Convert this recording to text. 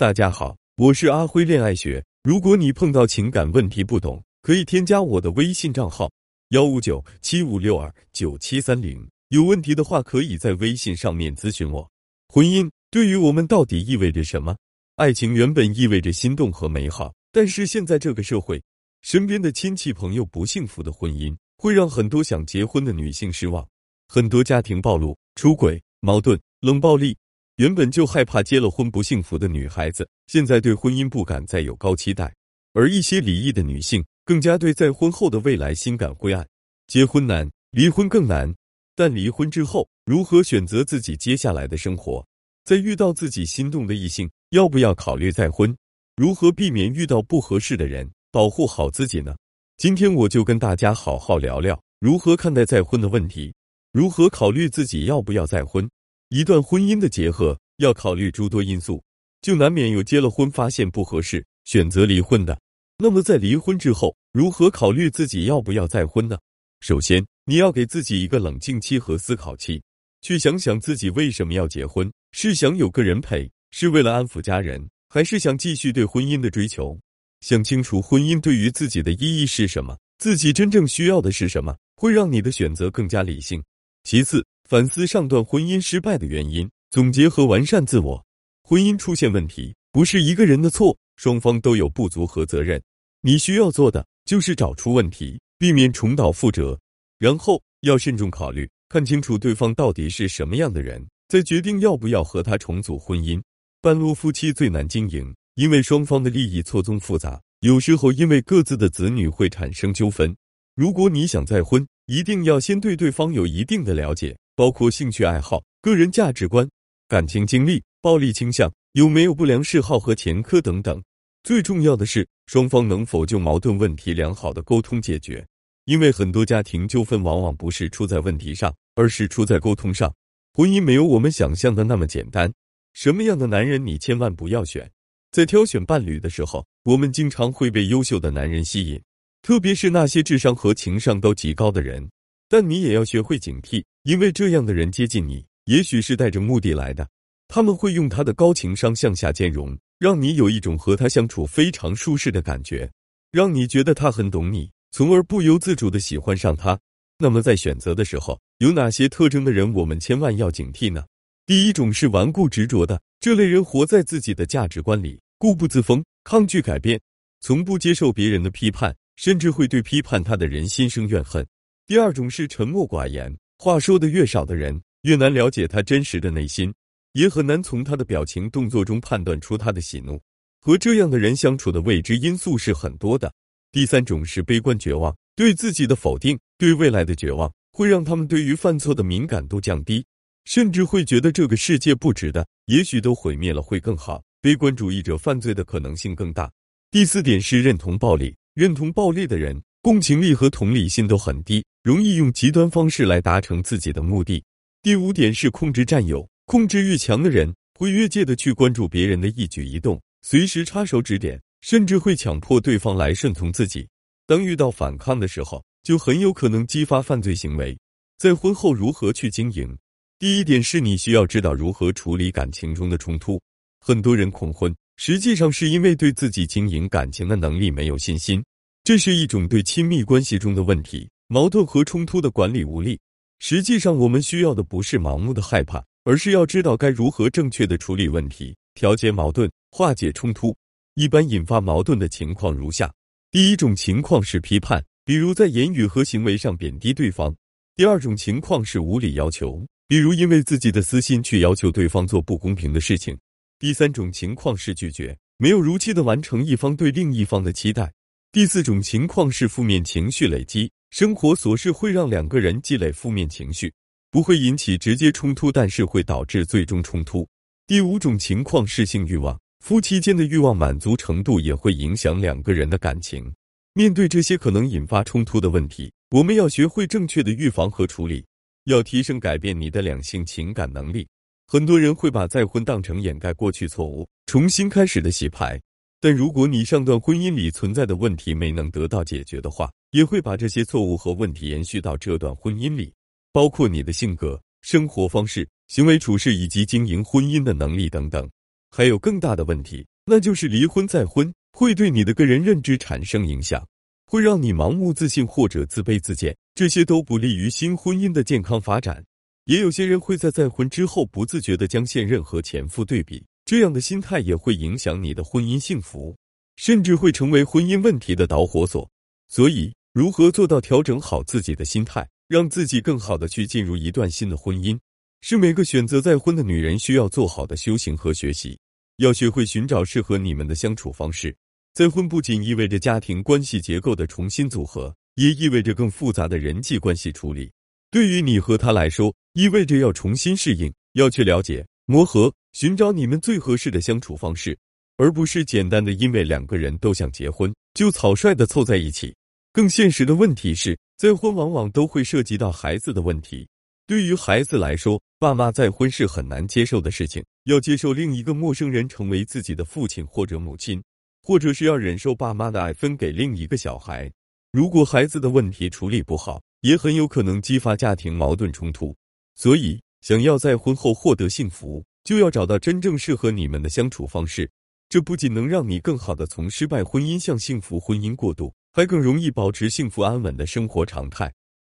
大家好，我是阿辉恋爱学。如果你碰到情感问题不懂，可以添加我的微信账号幺五九七五六二九七三零。有问题的话，可以在微信上面咨询我。婚姻对于我们到底意味着什么？爱情原本意味着心动和美好，但是现在这个社会，身边的亲戚朋友不幸福的婚姻，会让很多想结婚的女性失望。很多家庭暴露、出轨、矛盾、冷暴力。原本就害怕结了婚不幸福的女孩子，现在对婚姻不敢再有高期待；而一些离异的女性，更加对在婚后的未来心感灰暗。结婚难，离婚更难。但离婚之后，如何选择自己接下来的生活？在遇到自己心动的异性，要不要考虑再婚？如何避免遇到不合适的人，保护好自己呢？今天我就跟大家好好聊聊如何看待再婚的问题，如何考虑自己要不要再婚。一段婚姻的结合要考虑诸多因素，就难免有结了婚发现不合适选择离婚的。那么在离婚之后，如何考虑自己要不要再婚呢？首先，你要给自己一个冷静期和思考期，去想想自己为什么要结婚，是想有个人陪，是为了安抚家人，还是想继续对婚姻的追求？想清楚婚姻对于自己的意义是什么，自己真正需要的是什么，会让你的选择更加理性。其次，反思上段婚姻失败的原因，总结和完善自我。婚姻出现问题不是一个人的错，双方都有不足和责任。你需要做的就是找出问题，避免重蹈覆辙。然后要慎重考虑，看清楚对方到底是什么样的人，再决定要不要和他重组婚姻。半路夫妻最难经营，因为双方的利益错综复杂，有时候因为各自的子女会产生纠纷。如果你想再婚，一定要先对对方有一定的了解。包括兴趣爱好、个人价值观、感情经历、暴力倾向，有没有不良嗜好和前科等等。最重要的是，双方能否就矛盾问题良好的沟通解决。因为很多家庭纠纷往往不是出在问题上，而是出在沟通上。婚姻没有我们想象的那么简单。什么样的男人你千万不要选。在挑选伴侣的时候，我们经常会被优秀的男人吸引，特别是那些智商和情商都极高的人。但你也要学会警惕。因为这样的人接近你，也许是带着目的来的。他们会用他的高情商向下兼容，让你有一种和他相处非常舒适的感觉，让你觉得他很懂你，从而不由自主的喜欢上他。那么在选择的时候，有哪些特征的人我们千万要警惕呢？第一种是顽固执着的，这类人活在自己的价值观里，固步自封，抗拒改变，从不接受别人的批判，甚至会对批判他的人心生怨恨。第二种是沉默寡言。话说的越少的人，越难了解他真实的内心，也很难从他的表情动作中判断出他的喜怒。和这样的人相处的未知因素是很多的。第三种是悲观绝望，对自己的否定，对未来的绝望，会让他们对于犯错的敏感度降低，甚至会觉得这个世界不值得，也许都毁灭了会更好。悲观主义者犯罪的可能性更大。第四点是认同暴力，认同暴力的人。共情力和同理心都很低，容易用极端方式来达成自己的目的。第五点是控制占有，控制欲强的人会越界的去关注别人的一举一动，随时插手指点，甚至会强迫对方来顺从自己。当遇到反抗的时候，就很有可能激发犯罪行为。在婚后如何去经营？第一点是你需要知道如何处理感情中的冲突。很多人恐婚，实际上是因为对自己经营感情的能力没有信心。这是一种对亲密关系中的问题、矛盾和冲突的管理无力。实际上，我们需要的不是盲目的害怕，而是要知道该如何正确的处理问题、调节矛盾、化解冲突。一般引发矛盾的情况如下：第一种情况是批判，比如在言语和行为上贬低对方；第二种情况是无理要求，比如因为自己的私心去要求对方做不公平的事情；第三种情况是拒绝，没有如期的完成一方对另一方的期待。第四种情况是负面情绪累积，生活琐事会让两个人积累负面情绪，不会引起直接冲突，但是会导致最终冲突。第五种情况是性欲望，夫妻间的欲望满足程度也会影响两个人的感情。面对这些可能引发冲突的问题，我们要学会正确的预防和处理，要提升改变你的两性情感能力。很多人会把再婚当成掩盖过去错误、重新开始的洗牌。但如果你上段婚姻里存在的问题没能得到解决的话，也会把这些错误和问题延续到这段婚姻里，包括你的性格、生活方式、行为处事以及经营婚姻的能力等等。还有更大的问题，那就是离婚再婚会对你的个人认知产生影响，会让你盲目自信或者自卑自贱，这些都不利于新婚姻的健康发展。也有些人会在再婚之后不自觉的将现任和前夫对比，这样的心态也会影响你的婚姻幸福，甚至会成为婚姻问题的导火索。所以，如何做到调整好自己的心态，让自己更好的去进入一段新的婚姻，是每个选择再婚的女人需要做好的修行和学习。要学会寻找适合你们的相处方式。再婚不仅意味着家庭关系结构的重新组合，也意味着更复杂的人际关系处理。对于你和他来说，意味着要重新适应，要去了解、磨合，寻找你们最合适的相处方式，而不是简单的因为两个人都想结婚就草率的凑在一起。更现实的问题是，再婚往往都会涉及到孩子的问题。对于孩子来说，爸妈再婚是很难接受的事情。要接受另一个陌生人成为自己的父亲或者母亲，或者是要忍受爸妈的爱分给另一个小孩。如果孩子的问题处理不好，也很有可能激发家庭矛盾冲突。所以，想要在婚后获得幸福，就要找到真正适合你们的相处方式。这不仅能让你更好的从失败婚姻向幸福婚姻过渡，还更容易保持幸福安稳的生活常态。